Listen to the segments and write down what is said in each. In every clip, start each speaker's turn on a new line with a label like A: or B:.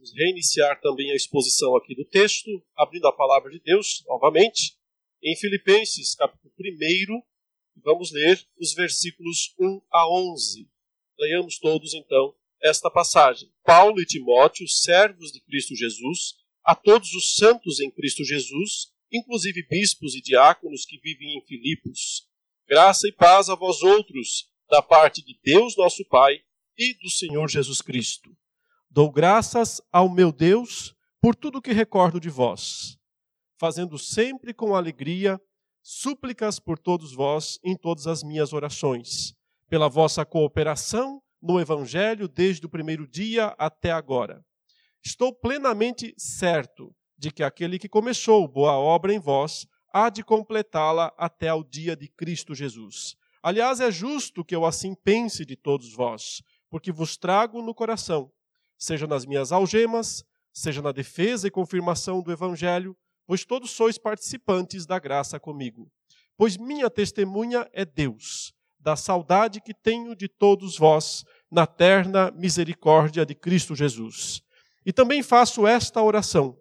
A: Vamos reiniciar também a exposição aqui do texto, abrindo a palavra de Deus novamente, em Filipenses, capítulo 1, vamos ler os versículos 1 a 11. Leiamos todos então esta passagem. Paulo e Timóteo, servos de Cristo Jesus, a todos os santos em Cristo Jesus, inclusive bispos e diáconos que vivem em Filipos. Graça e paz a vós outros, da parte de Deus nosso Pai e do Senhor Jesus Cristo. Dou graças ao meu Deus por tudo que recordo de vós, fazendo sempre com alegria súplicas por todos vós em todas as minhas orações, pela vossa cooperação no Evangelho desde o primeiro dia até agora. Estou plenamente certo de que aquele que começou boa obra em vós há de completá-la até ao dia de Cristo Jesus. Aliás, é justo que eu assim pense de todos vós, porque vos trago no coração, seja nas minhas algemas, seja na defesa e confirmação do Evangelho, pois todos sois participantes da graça comigo. Pois minha testemunha é Deus, da saudade que tenho de todos vós na terna misericórdia de Cristo Jesus. E também faço esta oração: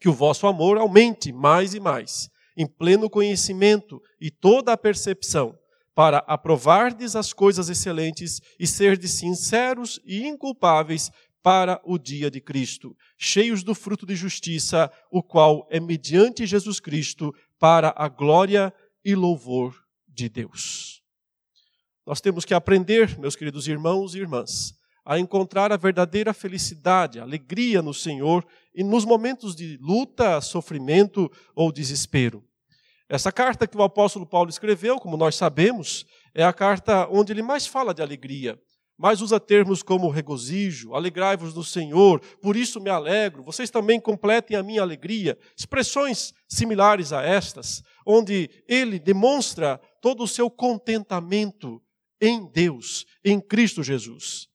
A: que o vosso amor aumente mais e mais, em pleno conhecimento e toda a percepção, para aprovardes as coisas excelentes e serdes sinceros e inculpáveis para o dia de Cristo, cheios do fruto de justiça, o qual é mediante Jesus Cristo para a glória e louvor de Deus. Nós temos que aprender, meus queridos irmãos e irmãs, a encontrar a verdadeira felicidade, alegria no Senhor e nos momentos de luta, sofrimento ou desespero. Essa carta que o apóstolo Paulo escreveu, como nós sabemos, é a carta onde ele mais fala de alegria, mais usa termos como regozijo, alegrai-vos no Senhor, por isso me alegro, vocês também completem a minha alegria. Expressões similares a estas, onde ele demonstra todo o seu contentamento em Deus, em Cristo Jesus.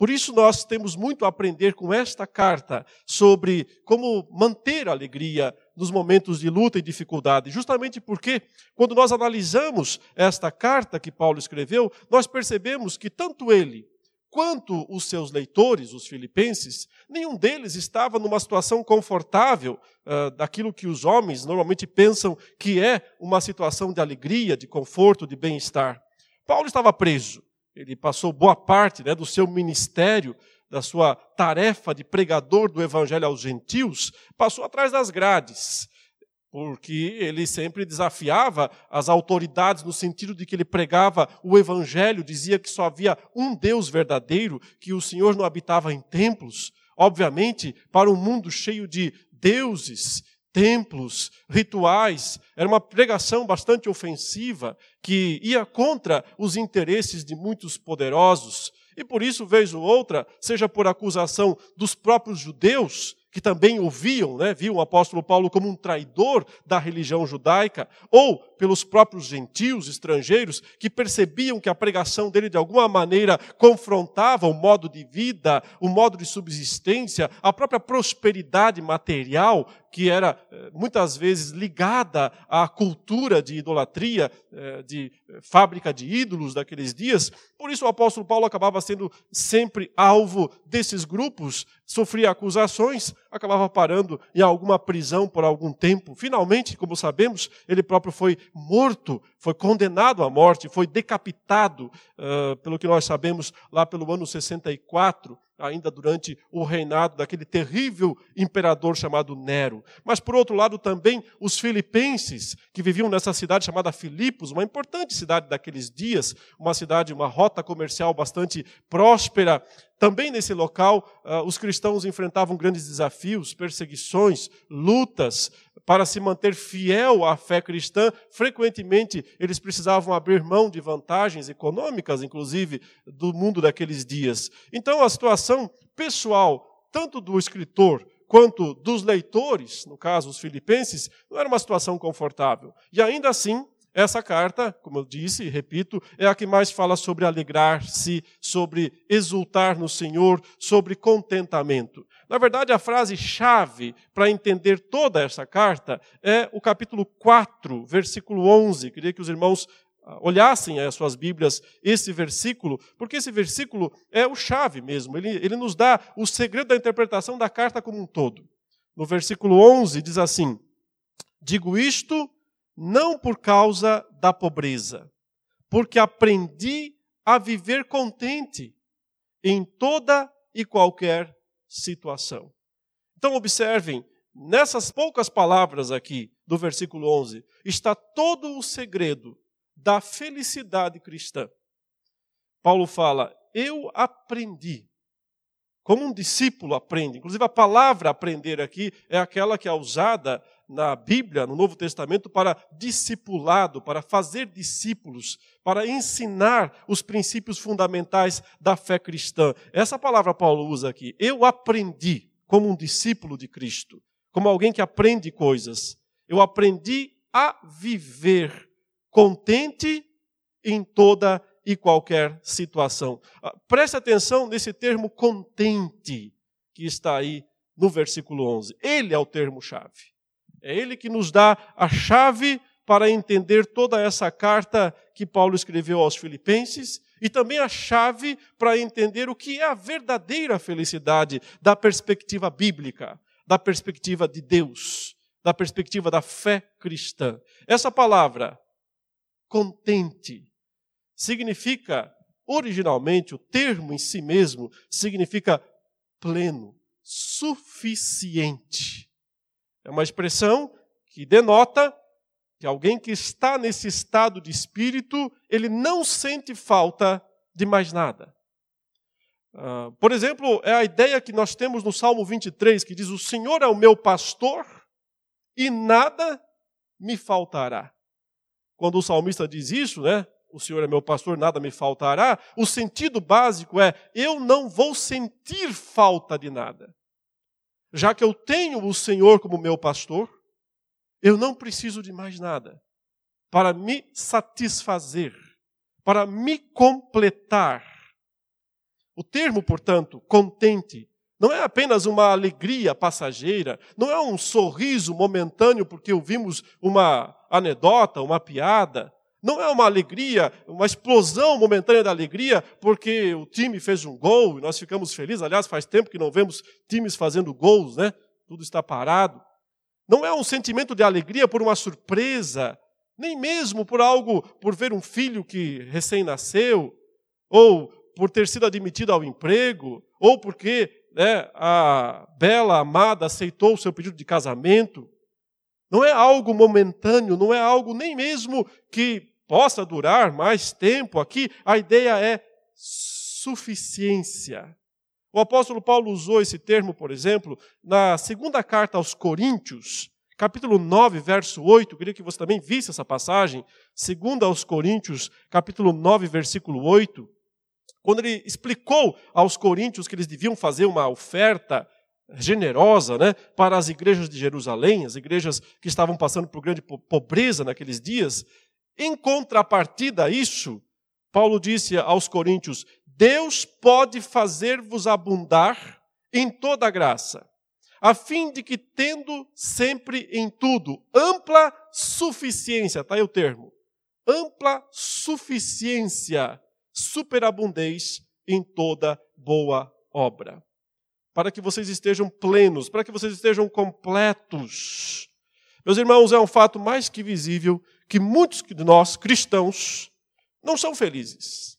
A: Por isso, nós temos muito a aprender com esta carta sobre como manter a alegria nos momentos de luta e dificuldade. Justamente porque, quando nós analisamos esta carta que Paulo escreveu, nós percebemos que tanto ele quanto os seus leitores, os filipenses, nenhum deles estava numa situação confortável uh, daquilo que os homens normalmente pensam que é uma situação de alegria, de conforto, de bem-estar. Paulo estava preso. Ele passou boa parte né, do seu ministério, da sua tarefa de pregador do evangelho aos gentios, passou atrás das grades, porque ele sempre desafiava as autoridades no sentido de que ele pregava o evangelho, dizia que só havia um Deus verdadeiro, que o Senhor não habitava em templos. Obviamente, para um mundo cheio de deuses, templos, rituais. Era uma pregação bastante ofensiva que ia contra os interesses de muitos poderosos. E por isso, vez ou outra, seja por acusação dos próprios judeus, que também ouviam, né, viam o apóstolo Paulo como um traidor da religião judaica, ou pelos próprios gentios estrangeiros que percebiam que a pregação dele de alguma maneira confrontava o modo de vida, o modo de subsistência, a própria prosperidade material que era eh, muitas vezes ligada à cultura de idolatria, eh, de eh, fábrica de ídolos daqueles dias. Por isso o apóstolo Paulo acabava sendo sempre alvo desses grupos, sofria acusações, acabava parando em alguma prisão por algum tempo. Finalmente, como sabemos, ele próprio foi morto, foi condenado à morte, foi decapitado, uh, pelo que nós sabemos, lá pelo ano 64 ainda durante o reinado daquele terrível imperador chamado Nero. Mas, por outro lado, também os filipenses, que viviam nessa cidade chamada Filipos, uma importante cidade daqueles dias, uma cidade, uma rota comercial bastante próspera. Também nesse local, uh, os cristãos enfrentavam grandes desafios, perseguições, lutas. Para se manter fiel à fé cristã, frequentemente eles precisavam abrir mão de vantagens econômicas, inclusive, do mundo daqueles dias. Então, a situação pessoal, tanto do escritor quanto dos leitores, no caso os filipenses, não era uma situação confortável. E ainda assim, essa carta, como eu disse e repito, é a que mais fala sobre alegrar-se, sobre exultar no Senhor, sobre contentamento. Na verdade, a frase-chave para entender toda essa carta é o capítulo 4, versículo 11. Queria que os irmãos olhassem as suas Bíblias esse versículo, porque esse versículo é o chave mesmo, ele, ele nos dá o segredo da interpretação da carta como um todo. No versículo 11 diz assim: Digo isto não por causa da pobreza, porque aprendi a viver contente em toda e qualquer situação. Então, observem, nessas poucas palavras aqui do versículo 11, está todo o segredo da felicidade cristã. Paulo fala: Eu aprendi. Como um discípulo aprende. Inclusive, a palavra aprender aqui é aquela que é usada na Bíblia, no Novo Testamento, para discipulado, para fazer discípulos, para ensinar os princípios fundamentais da fé cristã. Essa palavra Paulo usa aqui. Eu aprendi como um discípulo de Cristo, como alguém que aprende coisas. Eu aprendi a viver contente em toda e qualquer situação. Ah, preste atenção nesse termo contente que está aí no versículo 11. Ele é o termo-chave. É ele que nos dá a chave para entender toda essa carta que Paulo escreveu aos Filipenses e também a chave para entender o que é a verdadeira felicidade da perspectiva bíblica, da perspectiva de Deus, da perspectiva da fé cristã. Essa palavra, contente, significa, originalmente, o termo em si mesmo significa pleno, suficiente. É uma expressão que denota que alguém que está nesse estado de espírito, ele não sente falta de mais nada. Uh, por exemplo, é a ideia que nós temos no Salmo 23, que diz: O Senhor é o meu pastor e nada me faltará. Quando o salmista diz isso, né? O Senhor é meu pastor, nada me faltará. O sentido básico é: eu não vou sentir falta de nada já que eu tenho o Senhor como meu pastor, eu não preciso de mais nada para me satisfazer, para me completar. O termo, portanto, contente, não é apenas uma alegria passageira, não é um sorriso momentâneo porque ouvimos uma anedota, uma piada, não é uma alegria, uma explosão momentânea da alegria, porque o time fez um gol e nós ficamos felizes. Aliás, faz tempo que não vemos times fazendo gols, né? Tudo está parado. Não é um sentimento de alegria por uma surpresa, nem mesmo por algo, por ver um filho que recém-nasceu, ou por ter sido admitido ao emprego, ou porque né, a bela amada aceitou o seu pedido de casamento. Não é algo momentâneo, não é algo nem mesmo que possa durar mais tempo. Aqui a ideia é suficiência. O apóstolo Paulo usou esse termo, por exemplo, na segunda carta aos Coríntios, capítulo 9, verso 8. Eu queria que você também visse essa passagem. Segunda aos Coríntios, capítulo 9, versículo 8. Quando ele explicou aos coríntios que eles deviam fazer uma oferta generosa né, para as igrejas de Jerusalém, as igrejas que estavam passando por grande pobreza naqueles dias, em contrapartida a isso, Paulo disse aos Coríntios: Deus pode fazer-vos abundar em toda graça, a fim de que, tendo sempre em tudo ampla suficiência, está aí o termo, ampla suficiência, superabundez em toda boa obra. Para que vocês estejam plenos, para que vocês estejam completos. Meus irmãos, é um fato mais que visível que muitos de nós, cristãos, não são felizes.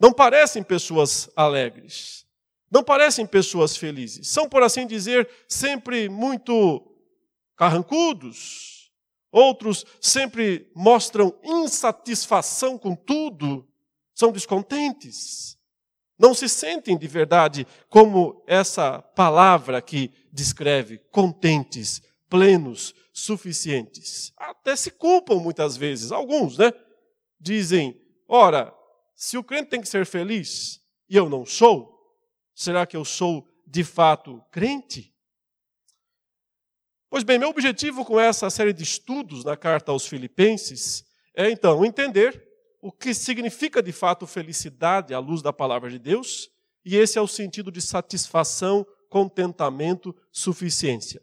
A: Não parecem pessoas alegres. Não parecem pessoas felizes. São, por assim dizer, sempre muito carrancudos. Outros sempre mostram insatisfação com tudo. São descontentes. Não se sentem de verdade como essa palavra que descreve, contentes, plenos, suficientes. Até se culpam muitas vezes, alguns, né? Dizem: ora, se o crente tem que ser feliz e eu não sou, será que eu sou de fato crente? Pois bem, meu objetivo com essa série de estudos na carta aos Filipenses é então entender o que significa de fato felicidade à luz da palavra de Deus, e esse é o sentido de satisfação, contentamento, suficiência.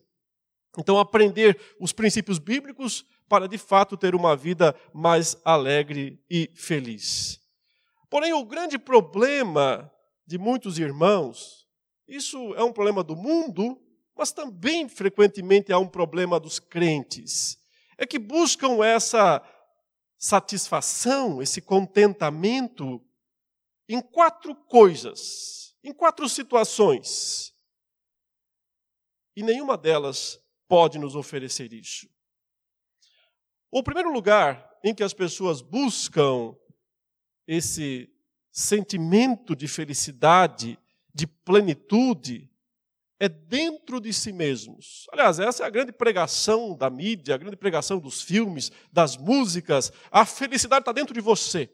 A: Então, aprender os princípios bíblicos para de fato ter uma vida mais alegre e feliz. Porém, o grande problema de muitos irmãos, isso é um problema do mundo, mas também frequentemente é um problema dos crentes, é que buscam essa satisfação, esse contentamento em quatro coisas, em quatro situações. E nenhuma delas pode nos oferecer isso. O primeiro lugar em que as pessoas buscam esse sentimento de felicidade, de plenitude, é dentro de si mesmos. Aliás, essa é a grande pregação da mídia, a grande pregação dos filmes, das músicas. A felicidade está dentro de você.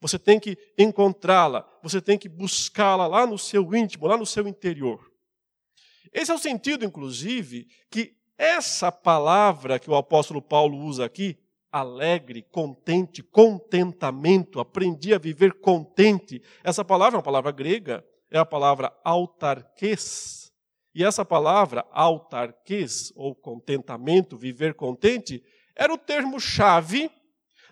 A: Você tem que encontrá-la, você tem que buscá-la lá no seu íntimo, lá no seu interior. Esse é o sentido, inclusive, que essa palavra que o apóstolo Paulo usa aqui, alegre, contente, contentamento, aprendi a viver contente. Essa palavra é uma palavra grega, é a palavra autarques. E essa palavra autarques, ou contentamento, viver contente, era o termo-chave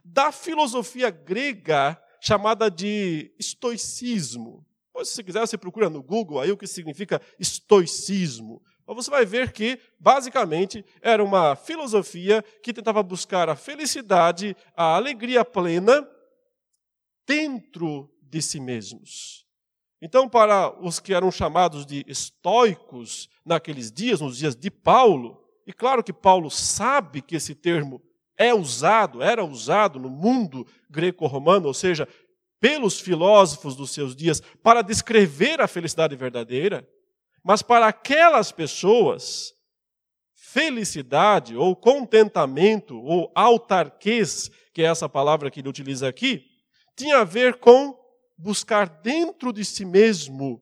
A: da filosofia grega chamada de estoicismo. se você quiser, você procura no Google aí o que significa estoicismo. Você vai ver que, basicamente, era uma filosofia que tentava buscar a felicidade, a alegria plena dentro de si mesmos. Então, para os que eram chamados de estoicos naqueles dias, nos dias de Paulo, e claro que Paulo sabe que esse termo é usado, era usado no mundo greco-romano, ou seja, pelos filósofos dos seus dias, para descrever a felicidade verdadeira. Mas para aquelas pessoas, felicidade ou contentamento ou autarquês, que é essa palavra que ele utiliza aqui, tinha a ver com buscar dentro de si mesmo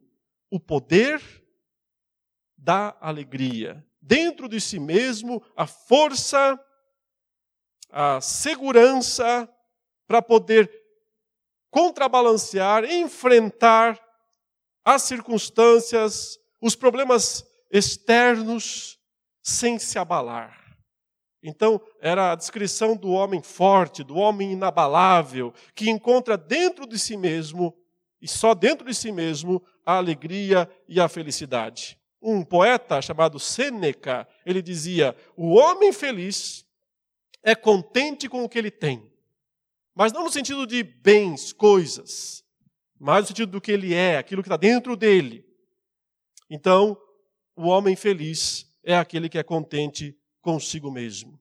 A: o poder da alegria, dentro de si mesmo a força, a segurança para poder contrabalancear, enfrentar as circunstâncias, os problemas externos sem se abalar. Então, era a descrição do homem forte, do homem inabalável, que encontra dentro de si mesmo, e só dentro de si mesmo, a alegria e a felicidade. Um poeta chamado Sêneca, ele dizia: "O homem feliz é contente com o que ele tem, mas não no sentido de bens, coisas, mas no sentido do que ele é, aquilo que está dentro dele. Então, o homem feliz é aquele que é contente consigo mesmo.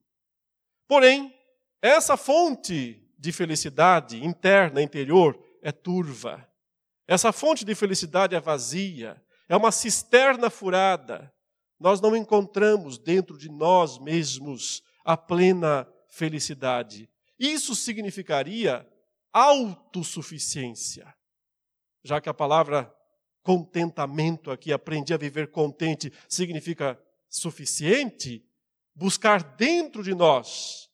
A: Porém, essa fonte de felicidade interna, interior, é turva. Essa fonte de felicidade é vazia, é uma cisterna furada. Nós não encontramos dentro de nós mesmos a plena felicidade. Isso significaria autossuficiência, já que a palavra contentamento aqui, aprendi a viver contente, significa suficiente, buscar dentro de nós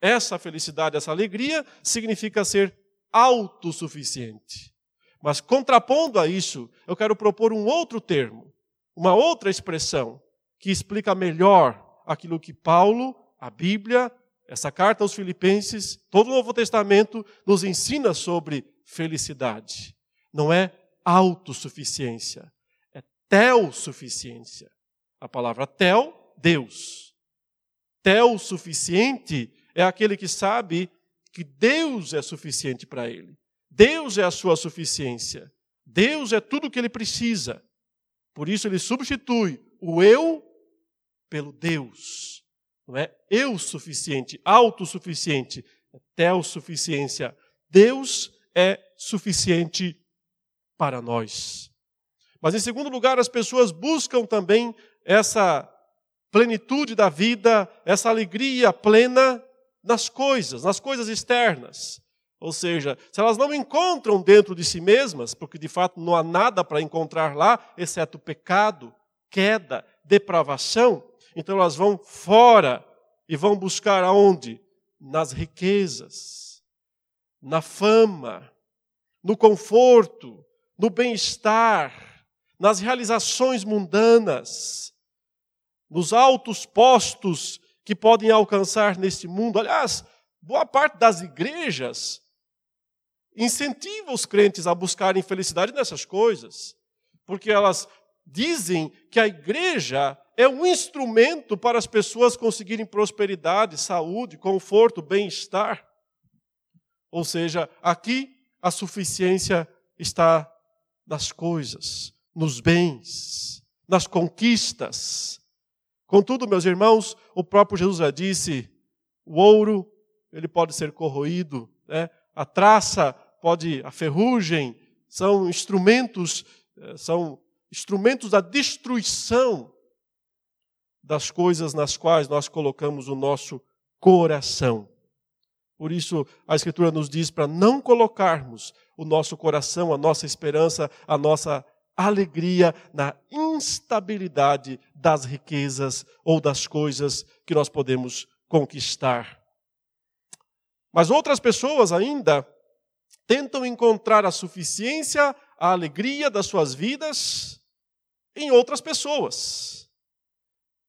A: essa felicidade, essa alegria, significa ser autossuficiente. Mas contrapondo a isso, eu quero propor um outro termo, uma outra expressão que explica melhor aquilo que Paulo, a Bíblia, essa carta aos Filipenses, todo o Novo Testamento nos ensina sobre felicidade. Não é autossuficiência, é tel-suficiência. A palavra tel, Deus. Tel suficiente é aquele que sabe que Deus é suficiente para ele. Deus é a sua suficiência. Deus é tudo o que ele precisa. Por isso ele substitui o eu pelo Deus. Não é eu suficiente, autossuficiente, é tel suficiência. Deus é suficiente para nós. Mas, em segundo lugar, as pessoas buscam também essa plenitude da vida, essa alegria plena nas coisas, nas coisas externas. Ou seja, se elas não encontram dentro de si mesmas, porque de fato não há nada para encontrar lá, exceto pecado, queda, depravação, então elas vão fora e vão buscar aonde? Nas riquezas, na fama, no conforto, no bem-estar, nas realizações mundanas, nos altos postos que podem alcançar neste mundo. Aliás, boa parte das igrejas incentiva os crentes a buscarem felicidade nessas coisas, porque elas dizem que a igreja é um instrumento para as pessoas conseguirem prosperidade, saúde, conforto, bem-estar. Ou seja, aqui a suficiência está nas coisas, nos bens, nas conquistas. Contudo, meus irmãos, o próprio Jesus já disse: o ouro ele pode ser corroído, né? a traça pode, a ferrugem são instrumentos, eh, são instrumentos da destruição das coisas nas quais nós colocamos o nosso coração. Por isso, a Escritura nos diz para não colocarmos o nosso coração, a nossa esperança, a nossa alegria na instabilidade das riquezas ou das coisas que nós podemos conquistar. Mas outras pessoas ainda tentam encontrar a suficiência, a alegria das suas vidas em outras pessoas.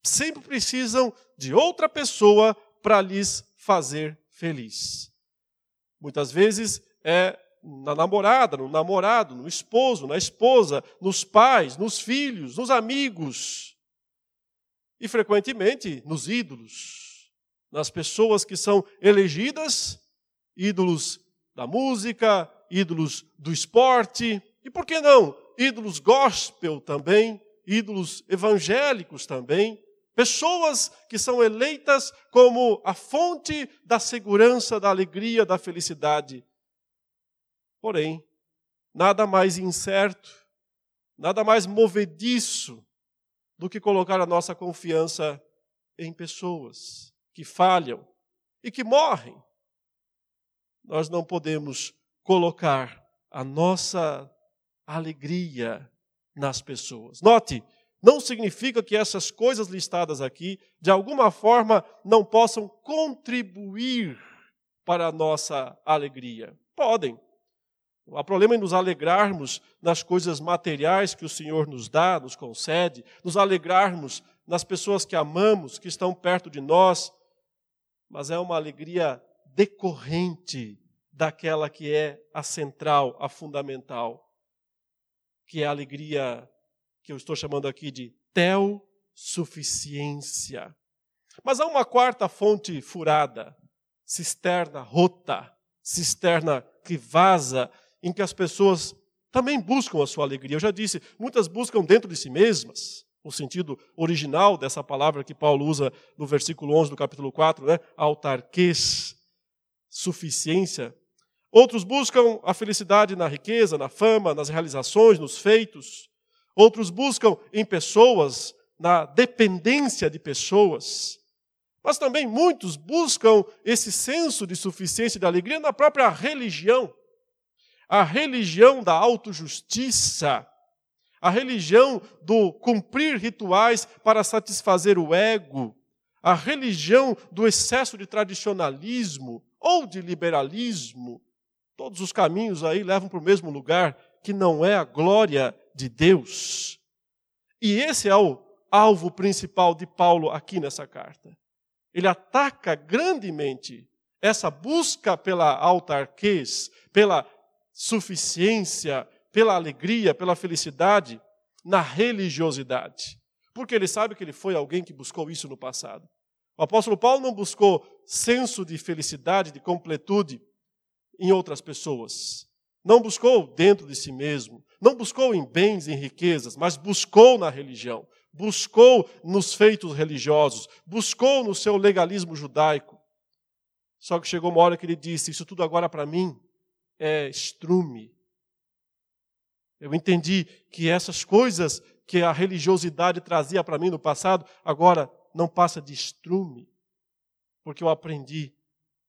A: Sempre precisam de outra pessoa para lhes fazer feliz. Muitas vezes é na namorada, no namorado, no esposo, na esposa, nos pais, nos filhos, nos amigos. E frequentemente nos ídolos, nas pessoas que são elegidas, ídolos da música, ídolos do esporte, e por que não? Ídolos gospel também, ídolos evangélicos também. Pessoas que são eleitas como a fonte da segurança, da alegria, da felicidade. Porém, nada mais incerto, nada mais movediço do que colocar a nossa confiança em pessoas que falham e que morrem. Nós não podemos colocar a nossa alegria nas pessoas. Note, não significa que essas coisas listadas aqui, de alguma forma, não possam contribuir para a nossa alegria. Podem. Há problema em nos alegrarmos nas coisas materiais que o Senhor nos dá, nos concede, nos alegrarmos nas pessoas que amamos, que estão perto de nós, mas é uma alegria decorrente daquela que é a central, a fundamental, que é a alegria que eu estou chamando aqui de tel-suficiência. Mas há uma quarta fonte furada, cisterna rota, cisterna que vaza, em que as pessoas também buscam a sua alegria. Eu já disse, muitas buscam dentro de si mesmas, o sentido original dessa palavra que Paulo usa no versículo 11 do capítulo 4, né? autarquês, suficiência. Outros buscam a felicidade na riqueza, na fama, nas realizações, nos feitos. Outros buscam em pessoas, na dependência de pessoas. Mas também muitos buscam esse senso de suficiência e de alegria na própria religião. A religião da autojustiça, a religião do cumprir rituais para satisfazer o ego, a religião do excesso de tradicionalismo ou de liberalismo. Todos os caminhos aí levam para o mesmo lugar, que não é a glória de Deus. E esse é o alvo principal de Paulo aqui nessa carta. Ele ataca grandemente essa busca pela autarquês, pela suficiência, pela alegria, pela felicidade na religiosidade. Porque ele sabe que ele foi alguém que buscou isso no passado. O apóstolo Paulo não buscou senso de felicidade, de completude em outras pessoas. Não buscou dentro de si mesmo, não buscou em bens, em riquezas, mas buscou na religião, buscou nos feitos religiosos, buscou no seu legalismo judaico. Só que chegou uma hora que ele disse: Isso tudo agora para mim é estrume. Eu entendi que essas coisas que a religiosidade trazia para mim no passado, agora não passa de estrume, porque eu aprendi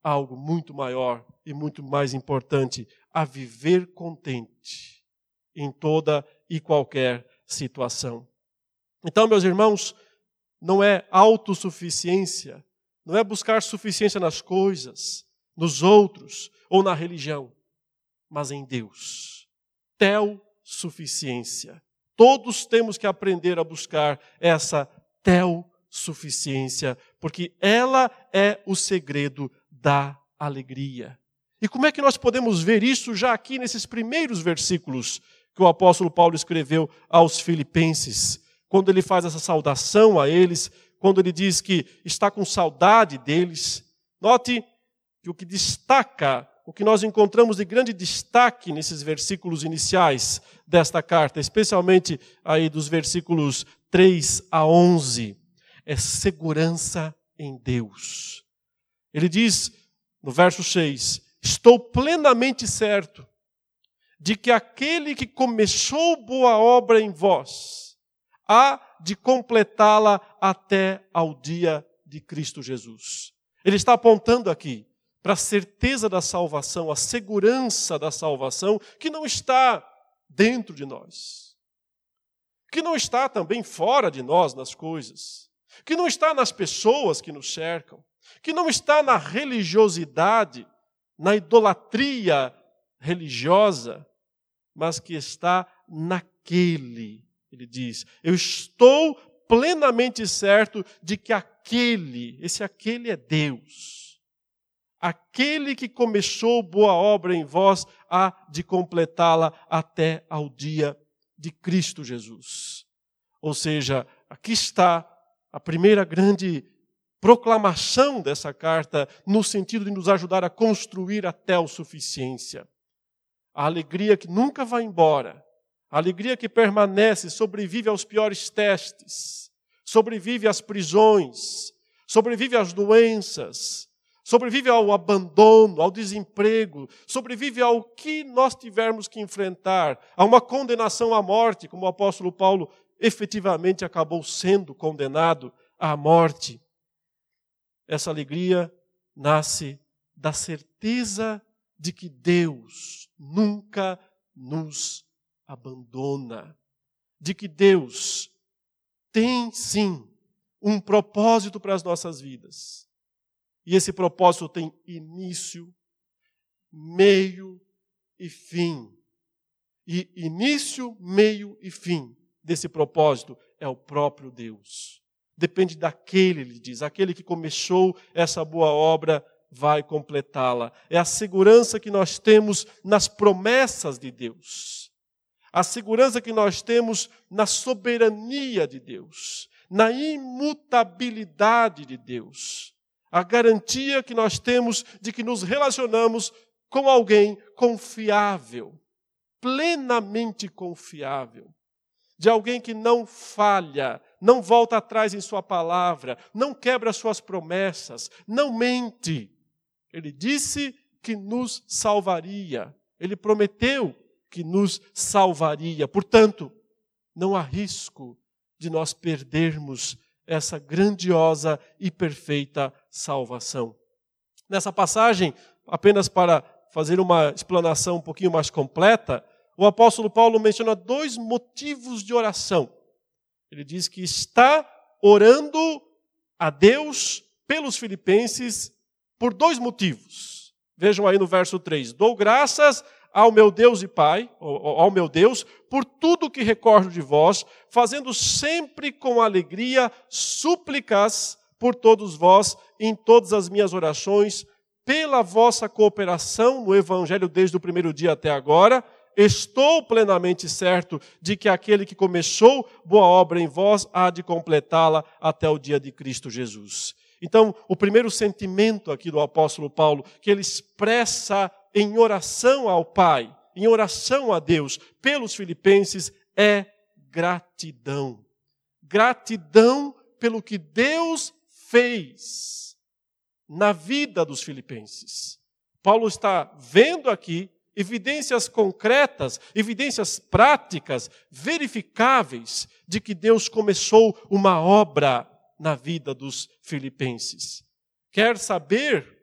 A: algo muito maior e muito mais importante: a viver contente em toda e qualquer situação. Então, meus irmãos, não é autossuficiência, não é buscar suficiência nas coisas, nos outros ou na religião, mas em Deus. Tel suficiência. Todos temos que aprender a buscar essa tel suficiência porque ela é o segredo da alegria. E como é que nós podemos ver isso já aqui nesses primeiros versículos que o apóstolo Paulo escreveu aos Filipenses, quando ele faz essa saudação a eles, quando ele diz que está com saudade deles? Note que o que destaca, o que nós encontramos de grande destaque nesses versículos iniciais desta carta, especialmente aí dos versículos 3 a 11, é segurança em Deus. Ele diz no verso 6: Estou plenamente certo de que aquele que começou boa obra em vós há de completá-la até ao dia de Cristo Jesus. Ele está apontando aqui para a certeza da salvação, a segurança da salvação, que não está dentro de nós, que não está também fora de nós nas coisas, que não está nas pessoas que nos cercam, que não está na religiosidade, na idolatria religiosa, mas que está naquele. Ele diz: Eu estou plenamente certo de que aquele, esse aquele é Deus. Aquele que começou boa obra em vós há de completá-la até ao dia de Cristo Jesus. Ou seja, aqui está a primeira grande proclamação dessa carta, no sentido de nos ajudar a construir a suficiência a alegria que nunca vai embora, a alegria que permanece, sobrevive aos piores testes, sobrevive às prisões, sobrevive às doenças, sobrevive ao abandono, ao desemprego, sobrevive ao que nós tivermos que enfrentar, a uma condenação à morte, como o apóstolo Paulo efetivamente acabou sendo condenado à morte. Essa alegria nasce da certeza de que Deus nunca nos abandona, de que Deus tem sim um propósito para as nossas vidas. E esse propósito tem início, meio e fim. E início, meio e fim desse propósito é o próprio Deus. Depende daquele, ele diz, aquele que começou essa boa obra vai completá-la. É a segurança que nós temos nas promessas de Deus. A segurança que nós temos na soberania de Deus, na imutabilidade de Deus. A garantia que nós temos de que nos relacionamos com alguém confiável, plenamente confiável, de alguém que não falha, não volta atrás em Sua palavra, não quebra Suas promessas, não mente, ele disse que nos salvaria. Ele prometeu que nos salvaria. Portanto, não há risco de nós perdermos essa grandiosa e perfeita salvação. Nessa passagem, apenas para fazer uma explanação um pouquinho mais completa, o apóstolo Paulo menciona dois motivos de oração. Ele diz que está orando a Deus pelos filipenses por dois motivos. Vejam aí no verso 3: Dou graças ao meu Deus e Pai, ao meu Deus, por tudo que recordo de vós, fazendo sempre com alegria súplicas por todos vós em todas as minhas orações, pela vossa cooperação no Evangelho desde o primeiro dia até agora. Estou plenamente certo de que aquele que começou boa obra em vós há de completá-la até o dia de Cristo Jesus. Então, o primeiro sentimento aqui do apóstolo Paulo, que ele expressa em oração ao Pai, em oração a Deus, pelos filipenses, é gratidão. Gratidão pelo que Deus fez na vida dos filipenses. Paulo está vendo aqui evidências concretas, evidências práticas, verificáveis, de que Deus começou uma obra na vida dos filipenses. Quer saber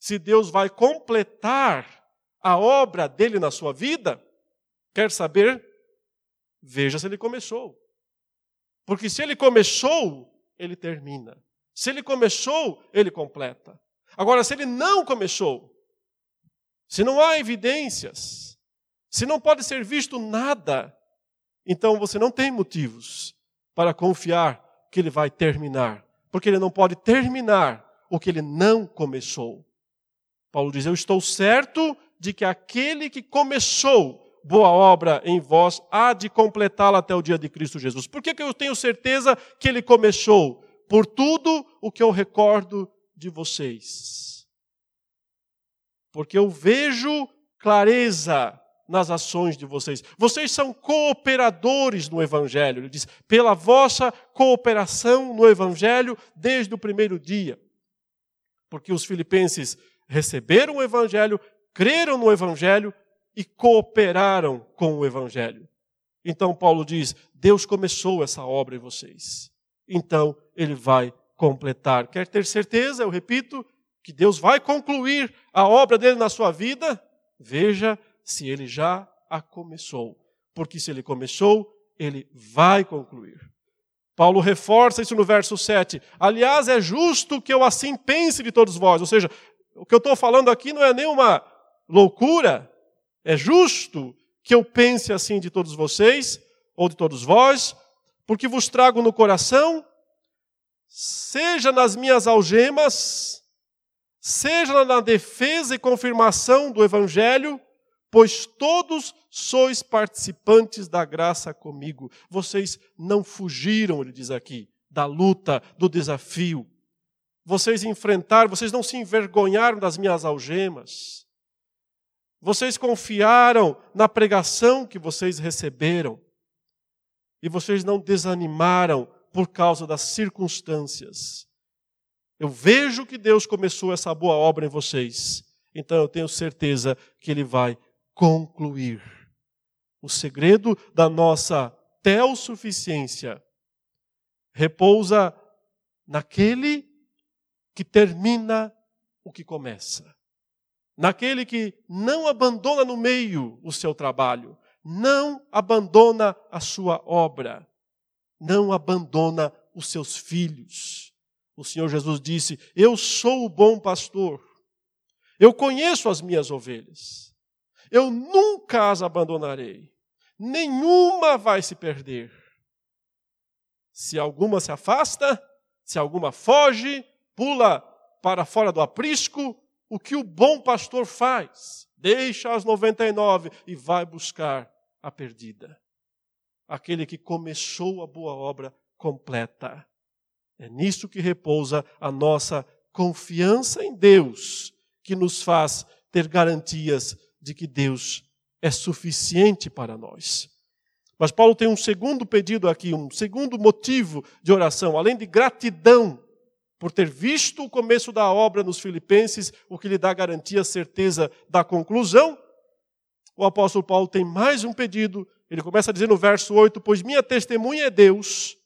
A: se Deus vai completar a obra dele na sua vida? Quer saber? Veja se ele começou. Porque se ele começou, ele termina. Se ele começou, ele completa. Agora, se ele não começou, se não há evidências, se não pode ser visto nada, então você não tem motivos para confiar que ele vai terminar, porque ele não pode terminar o que ele não começou. Paulo diz: Eu estou certo de que aquele que começou boa obra em vós há de completá-la até o dia de Cristo Jesus. Por que, que eu tenho certeza que ele começou? Por tudo o que eu recordo de vocês. Porque eu vejo clareza nas ações de vocês. Vocês são cooperadores no Evangelho. Ele diz, pela vossa cooperação no Evangelho desde o primeiro dia. Porque os filipenses receberam o Evangelho, creram no Evangelho e cooperaram com o Evangelho. Então Paulo diz: Deus começou essa obra em vocês. Então ele vai completar. Quer ter certeza, eu repito, que Deus vai concluir a obra dele na sua vida? Veja se ele já a começou. Porque se ele começou, ele vai concluir. Paulo reforça isso no verso 7. Aliás, é justo que eu assim pense de todos vós. Ou seja, o que eu estou falando aqui não é nenhuma loucura. É justo que eu pense assim de todos vocês, ou de todos vós, porque vos trago no coração, seja nas minhas algemas, seja na defesa e confirmação do Evangelho, pois todos sois participantes da graça comigo. Vocês não fugiram, ele diz aqui, da luta, do desafio. Vocês enfrentaram, vocês não se envergonharam das minhas algemas. Vocês confiaram na pregação que vocês receberam. E vocês não desanimaram por causa das circunstâncias. Eu vejo que Deus começou essa boa obra em vocês. Então eu tenho certeza que Ele vai concluir. O segredo da nossa teossuficiência repousa naquele que termina o que começa. Naquele que não abandona no meio o seu trabalho, não abandona a sua obra, não abandona os seus filhos. O Senhor Jesus disse: Eu sou o bom pastor, eu conheço as minhas ovelhas eu nunca as abandonarei. Nenhuma vai se perder. Se alguma se afasta, se alguma foge, pula para fora do aprisco, o que o bom pastor faz? Deixa as 99 e vai buscar a perdida. Aquele que começou a boa obra completa. É nisso que repousa a nossa confiança em Deus, que nos faz ter garantias de que Deus é suficiente para nós. Mas Paulo tem um segundo pedido aqui, um segundo motivo de oração, além de gratidão por ter visto o começo da obra nos Filipenses, o que lhe dá garantia, certeza da conclusão. O apóstolo Paulo tem mais um pedido. Ele começa a dizer no verso 8: Pois minha testemunha é Deus,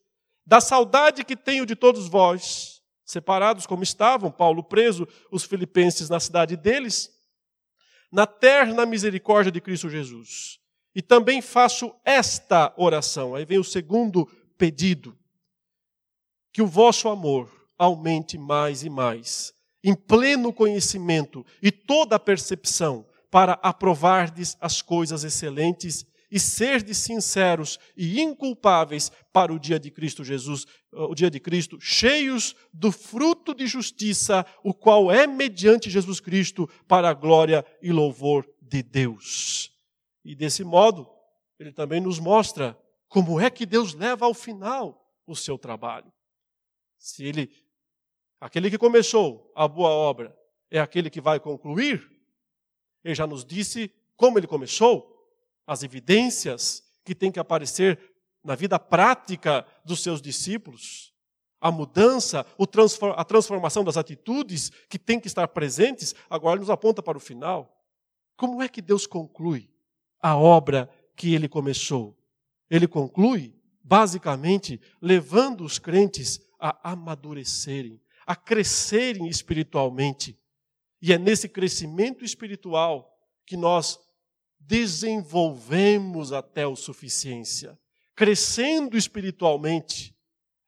A: da saudade que tenho de todos vós, separados como estavam, Paulo preso, os filipenses na cidade deles, na terna misericórdia de Cristo Jesus. E também faço esta oração. Aí vem o segundo pedido: que o vosso amor aumente mais e mais, em pleno conhecimento e toda a percepção, para aprovardes as coisas excelentes e serdes sinceros e inculpáveis para o dia de Cristo Jesus, o dia de Cristo, cheios do fruto de justiça, o qual é mediante Jesus Cristo para a glória e louvor de Deus. E desse modo, ele também nos mostra como é que Deus leva ao final o seu trabalho. Se ele aquele que começou a boa obra é aquele que vai concluir, ele já nos disse como ele começou, as evidências que têm que aparecer na vida prática dos seus discípulos, a mudança, a transformação das atitudes que têm que estar presentes, agora nos aponta para o final. Como é que Deus conclui a obra que ele começou? Ele conclui, basicamente, levando os crentes a amadurecerem, a crescerem espiritualmente. E é nesse crescimento espiritual que nós desenvolvemos até o suficiência, crescendo espiritualmente,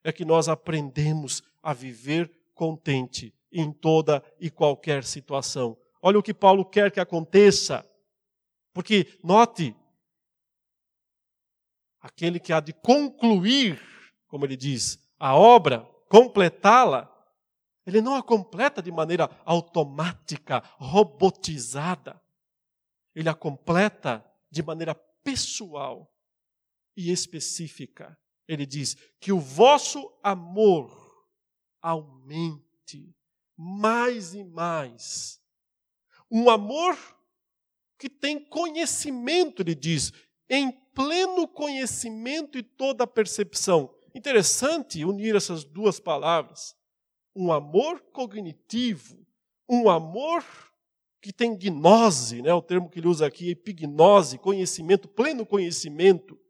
A: é que nós aprendemos a viver contente em toda e qualquer situação. Olha o que Paulo quer que aconteça. Porque, note, aquele que há de concluir, como ele diz, a obra, completá-la, ele não a completa de maneira automática, robotizada. Ele a completa de maneira pessoal e específica. Ele diz que o vosso amor aumente mais e mais. Um amor que tem conhecimento, ele diz, em pleno conhecimento e toda percepção. Interessante unir essas duas palavras um amor cognitivo, um amor que tem gnose, né, o termo que ele usa aqui, epignose, conhecimento, pleno conhecimento,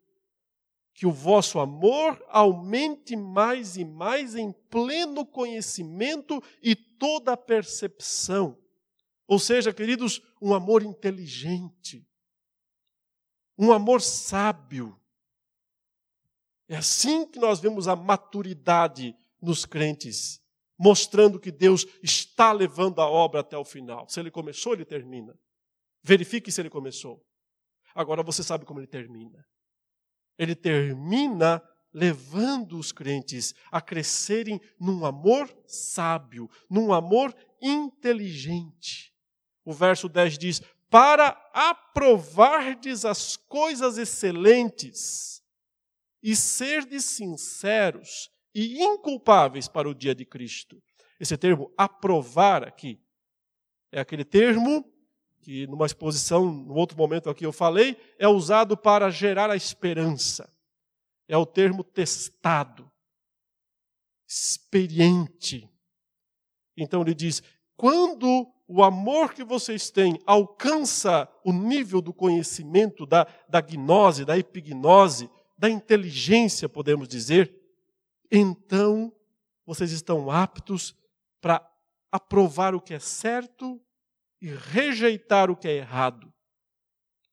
A: que o vosso amor aumente mais e mais em pleno conhecimento e toda percepção. Ou seja, queridos, um amor inteligente, um amor sábio. É assim que nós vemos a maturidade nos crentes mostrando que Deus está levando a obra até o final. Se ele começou, ele termina. Verifique se ele começou. Agora você sabe como ele termina. Ele termina levando os crentes a crescerem num amor sábio, num amor inteligente. O verso 10 diz: Para aprovardes as coisas excelentes e serdes sinceros e inculpáveis para o dia de Cristo. Esse termo aprovar aqui é aquele termo que numa exposição, no outro momento aqui eu falei, é usado para gerar a esperança. É o termo testado, experiente. Então ele diz: quando o amor que vocês têm alcança o nível do conhecimento, da, da gnose, da epignose, da inteligência, podemos dizer, então vocês estão aptos para aprovar o que é certo e rejeitar o que é errado.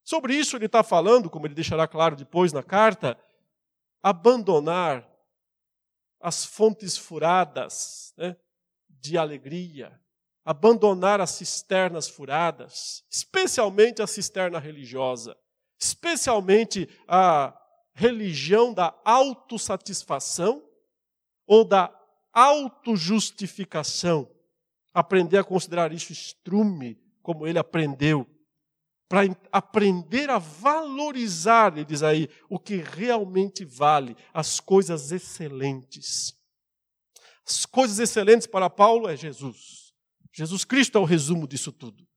A: Sobre isso ele está falando, como ele deixará claro depois na carta, abandonar as fontes furadas né, de alegria, abandonar as cisternas furadas, especialmente a cisterna religiosa, especialmente a religião da autossatisfação ou da autojustificação. Aprender a considerar isso estrume, como ele aprendeu. Para aprender a valorizar, ele diz aí, o que realmente vale, as coisas excelentes. As coisas excelentes para Paulo é Jesus. Jesus Cristo é o resumo disso tudo.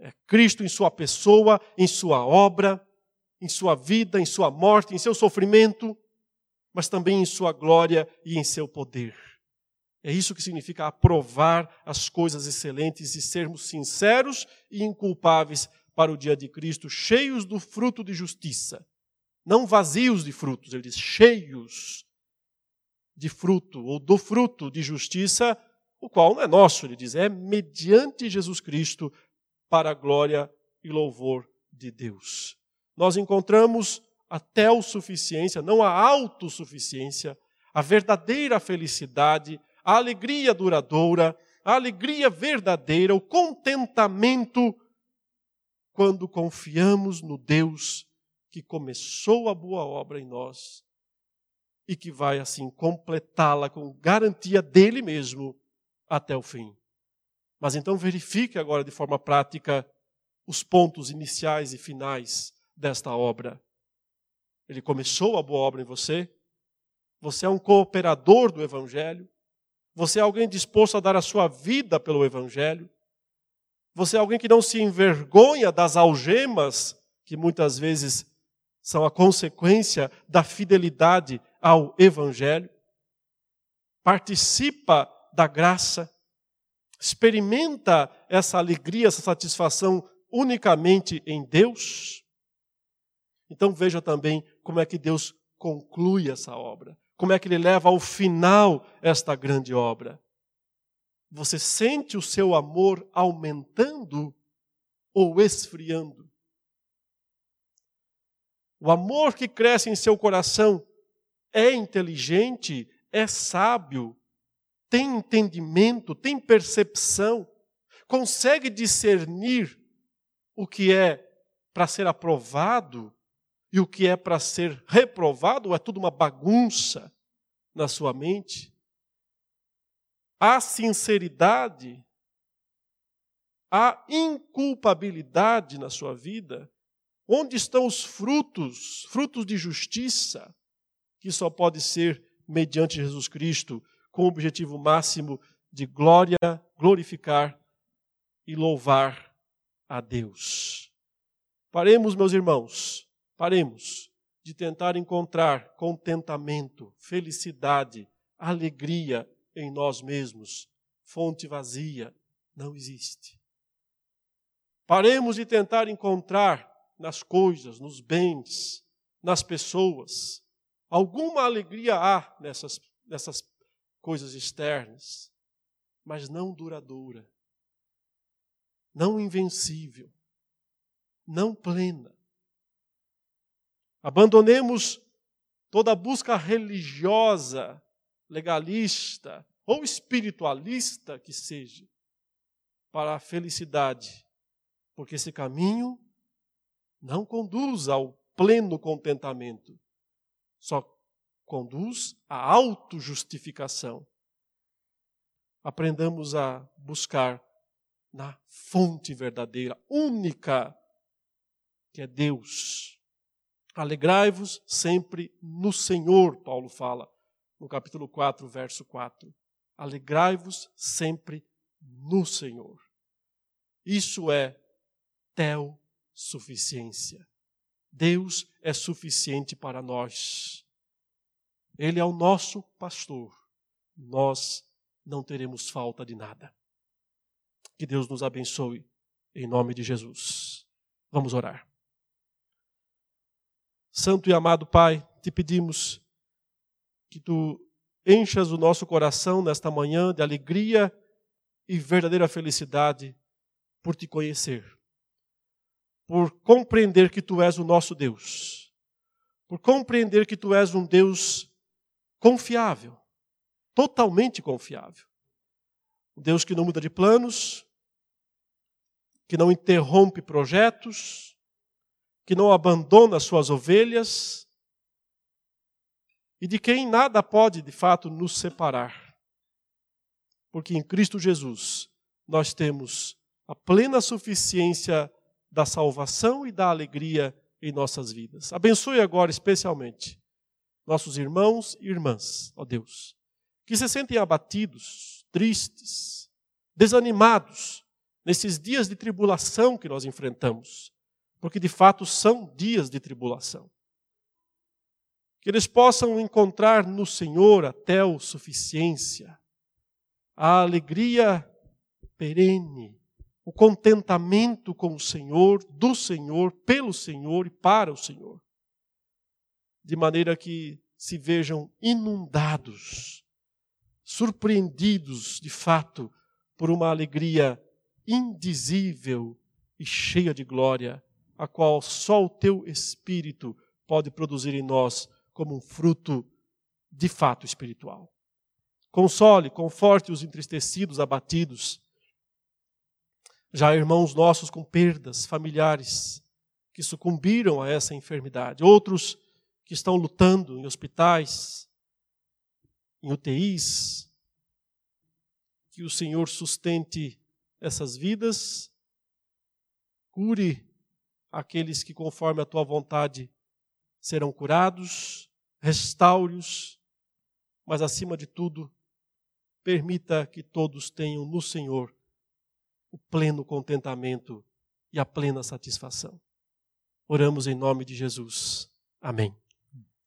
A: É Cristo em sua pessoa, em sua obra, em sua vida, em sua morte, em seu sofrimento mas também em sua glória e em seu poder. É isso que significa aprovar as coisas excelentes e sermos sinceros e inculpáveis para o dia de Cristo, cheios do fruto de justiça. Não vazios de frutos, ele diz cheios de fruto, ou do fruto de justiça, o qual não é nosso, ele diz, é mediante Jesus Cristo para a glória e louvor de Deus. Nós encontramos a suficiência, não a autossuficiência, a verdadeira felicidade, a alegria duradoura, a alegria verdadeira, o contentamento quando confiamos no Deus que começou a boa obra em nós e que vai assim completá-la com garantia dele mesmo até o fim. Mas então verifique agora de forma prática os pontos iniciais e finais desta obra. Ele começou a boa obra em você. Você é um cooperador do Evangelho. Você é alguém disposto a dar a sua vida pelo Evangelho. Você é alguém que não se envergonha das algemas que muitas vezes são a consequência da fidelidade ao Evangelho. Participa da graça. Experimenta essa alegria, essa satisfação unicamente em Deus. Então veja também como é que Deus conclui essa obra, como é que ele leva ao final esta grande obra. Você sente o seu amor aumentando ou esfriando? O amor que cresce em seu coração é inteligente, é sábio, tem entendimento, tem percepção, consegue discernir o que é para ser aprovado e o que é para ser reprovado é tudo uma bagunça na sua mente. há sinceridade, há inculpabilidade na sua vida, onde estão os frutos, frutos de justiça, que só pode ser mediante Jesus Cristo, com o objetivo máximo de glória, glorificar e louvar a Deus. Paremos, meus irmãos, paremos de tentar encontrar contentamento, felicidade, alegria em nós mesmos. Fonte vazia não existe. Paremos de tentar encontrar nas coisas, nos bens, nas pessoas. Alguma alegria há nessas, nessas coisas externas, mas não duradoura, não invencível, não plena. Abandonemos toda busca religiosa, legalista ou espiritualista que seja, para a felicidade, porque esse caminho não conduz ao pleno contentamento, só conduz à autojustificação. Aprendamos a buscar na fonte verdadeira, única, que é Deus. Alegrai-vos sempre no Senhor, Paulo fala no capítulo 4, verso 4. Alegrai-vos sempre no Senhor. Isso é teo suficiência. Deus é suficiente para nós. Ele é o nosso pastor. Nós não teremos falta de nada. Que Deus nos abençoe em nome de Jesus. Vamos orar. Santo e amado Pai, te pedimos que tu enchas o nosso coração nesta manhã de alegria e verdadeira felicidade por te conhecer por compreender que tu és o nosso Deus, por compreender que tu és um Deus confiável, totalmente confiável. Um Deus que não muda de planos, que não interrompe projetos, que não abandona suas ovelhas e de quem nada pode de fato nos separar. Porque em Cristo Jesus nós temos a plena suficiência da salvação e da alegria em nossas vidas. Abençoe agora especialmente nossos irmãos e irmãs, ó Deus, que se sentem abatidos, tristes, desanimados nesses dias de tribulação que nós enfrentamos, porque de fato são dias de tribulação. Que eles possam encontrar no Senhor até o suficiência, a alegria perene, o contentamento com o Senhor, do Senhor, pelo Senhor e para o Senhor. De maneira que se vejam inundados, surpreendidos de fato por uma alegria indizível e cheia de glória, a qual só o teu Espírito pode produzir em nós como um fruto de fato espiritual. Console, conforte os entristecidos, abatidos. Já irmãos nossos com perdas familiares que sucumbiram a essa enfermidade, outros que estão lutando em hospitais, em UTIs, que o Senhor sustente essas vidas, cure aqueles que, conforme a tua vontade, serão curados, restaure-os, mas acima de tudo, permita que todos tenham no Senhor o pleno contentamento e a plena satisfação. Oramos em nome de Jesus. Amém.